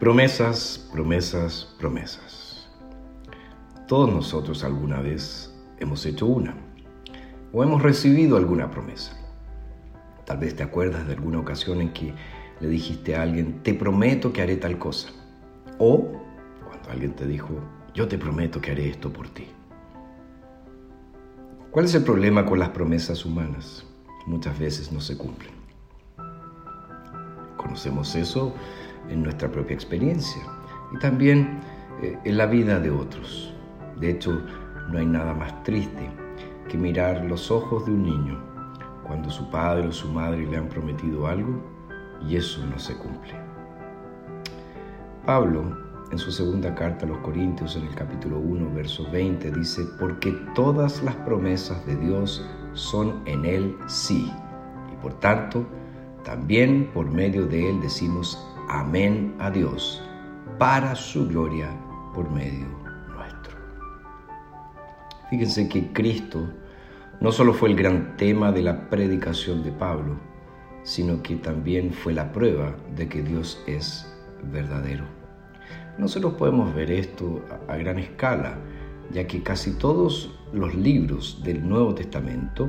Promesas, promesas, promesas. Todos nosotros alguna vez hemos hecho una o hemos recibido alguna promesa. Tal vez te acuerdas de alguna ocasión en que le dijiste a alguien, te prometo que haré tal cosa. O cuando alguien te dijo, yo te prometo que haré esto por ti. ¿Cuál es el problema con las promesas humanas? Muchas veces no se cumplen. Conocemos eso en nuestra propia experiencia y también eh, en la vida de otros. De hecho, no hay nada más triste que mirar los ojos de un niño cuando su padre o su madre le han prometido algo y eso no se cumple. Pablo, en su segunda carta a los Corintios, en el capítulo 1, verso 20, dice, porque todas las promesas de Dios son en Él sí, y por tanto, también por medio de Él decimos amén a Dios, para su gloria por medio nuestro. Fíjense que Cristo no solo fue el gran tema de la predicación de Pablo, sino que también fue la prueba de que Dios es verdadero. Nosotros podemos ver esto a gran escala, ya que casi todos los libros del Nuevo Testamento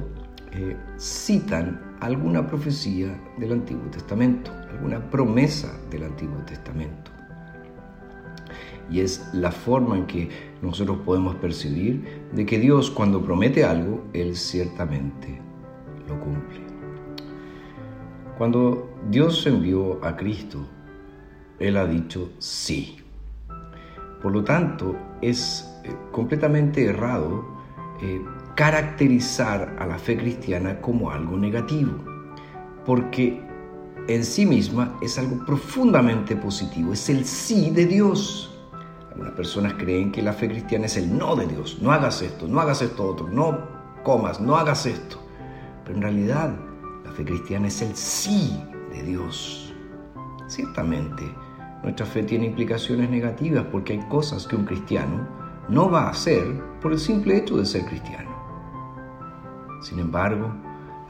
eh, citan alguna profecía del Antiguo Testamento, alguna promesa del Antiguo Testamento. Y es la forma en que nosotros podemos percibir de que Dios cuando promete algo, Él ciertamente lo cumple. Cuando Dios envió a Cristo, Él ha dicho sí. Por lo tanto, es eh, completamente errado eh, caracterizar a la fe cristiana como algo negativo, porque en sí misma es algo profundamente positivo, es el sí de Dios. Algunas personas creen que la fe cristiana es el no de Dios, no hagas esto, no hagas esto otro, no comas, no hagas esto. Pero en realidad la fe cristiana es el sí de Dios. Ciertamente, nuestra fe tiene implicaciones negativas porque hay cosas que un cristiano no va a hacer por el simple hecho de ser cristiano. Sin embargo,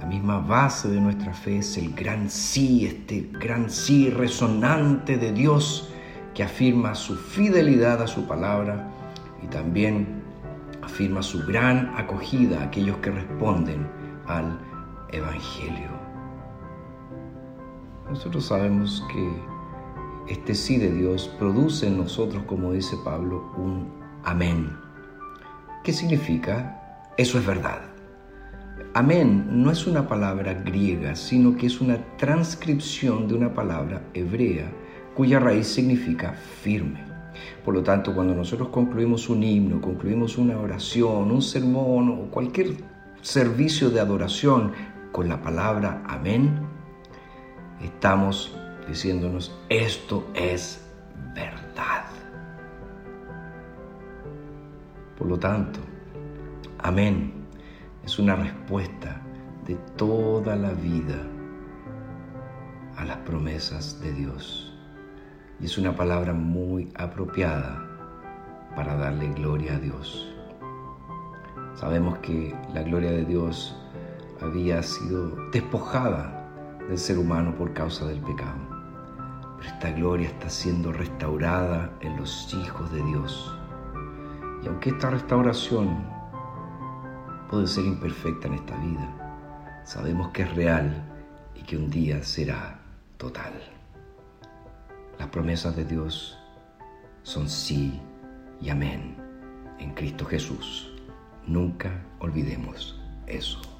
la misma base de nuestra fe es el gran sí, este gran sí resonante de Dios que afirma su fidelidad a su palabra y también afirma su gran acogida a aquellos que responden al Evangelio. Nosotros sabemos que este sí de Dios produce en nosotros, como dice Pablo, un amén. ¿Qué significa? Eso es verdad. Amén no es una palabra griega, sino que es una transcripción de una palabra hebrea cuya raíz significa firme. Por lo tanto, cuando nosotros concluimos un himno, concluimos una oración, un sermón o cualquier servicio de adoración con la palabra amén, estamos diciéndonos esto es verdad. Por lo tanto, amén es una respuesta de toda la vida a las promesas de Dios. Y es una palabra muy apropiada para darle gloria a Dios. Sabemos que la gloria de Dios había sido despojada del ser humano por causa del pecado. Pero esta gloria está siendo restaurada en los hijos de Dios. Y aunque esta restauración puede ser imperfecta en esta vida, sabemos que es real y que un día será total. Las promesas de Dios son sí y amén en Cristo Jesús. Nunca olvidemos eso.